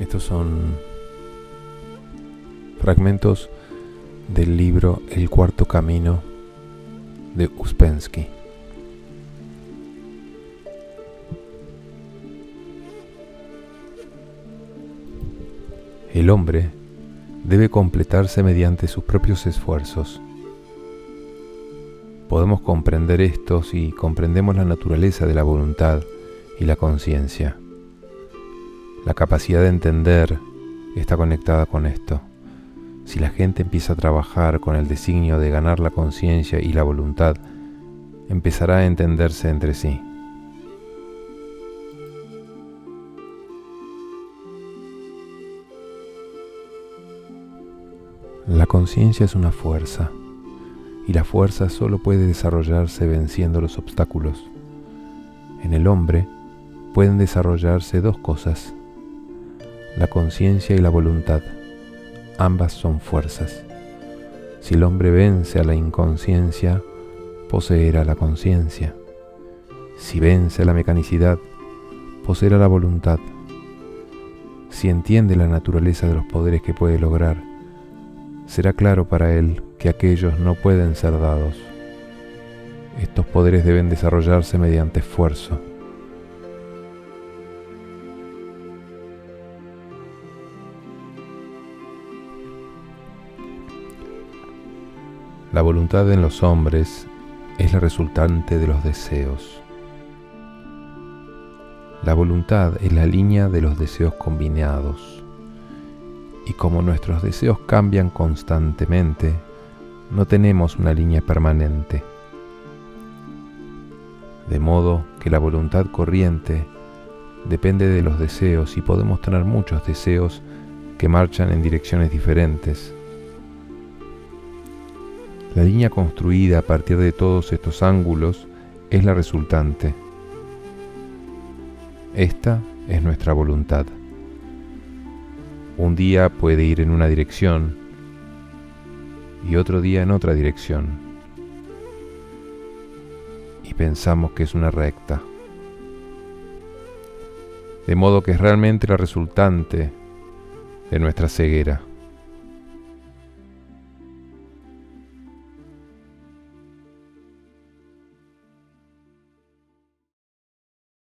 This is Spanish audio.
Estos son fragmentos del libro El cuarto camino de Uspensky. El hombre debe completarse mediante sus propios esfuerzos. Podemos comprender esto si comprendemos la naturaleza de la voluntad y la conciencia. La capacidad de entender está conectada con esto. Si la gente empieza a trabajar con el designio de ganar la conciencia y la voluntad, empezará a entenderse entre sí. La conciencia es una fuerza, y la fuerza solo puede desarrollarse venciendo los obstáculos. En el hombre pueden desarrollarse dos cosas, la conciencia y la voluntad. Ambas son fuerzas. Si el hombre vence a la inconsciencia, poseerá la conciencia. Si vence a la mecanicidad, poseerá la voluntad. Si entiende la naturaleza de los poderes que puede lograr, será claro para él que aquellos no pueden ser dados. Estos poderes deben desarrollarse mediante esfuerzo. La voluntad en los hombres es la resultante de los deseos. La voluntad es la línea de los deseos combinados. Y como nuestros deseos cambian constantemente, no tenemos una línea permanente. De modo que la voluntad corriente depende de los deseos y podemos tener muchos deseos que marchan en direcciones diferentes la línea construida a partir de todos estos ángulos es la resultante. Esta es nuestra voluntad. Un día puede ir en una dirección y otro día en otra dirección. Y pensamos que es una recta. De modo que es realmente la resultante de nuestra ceguera.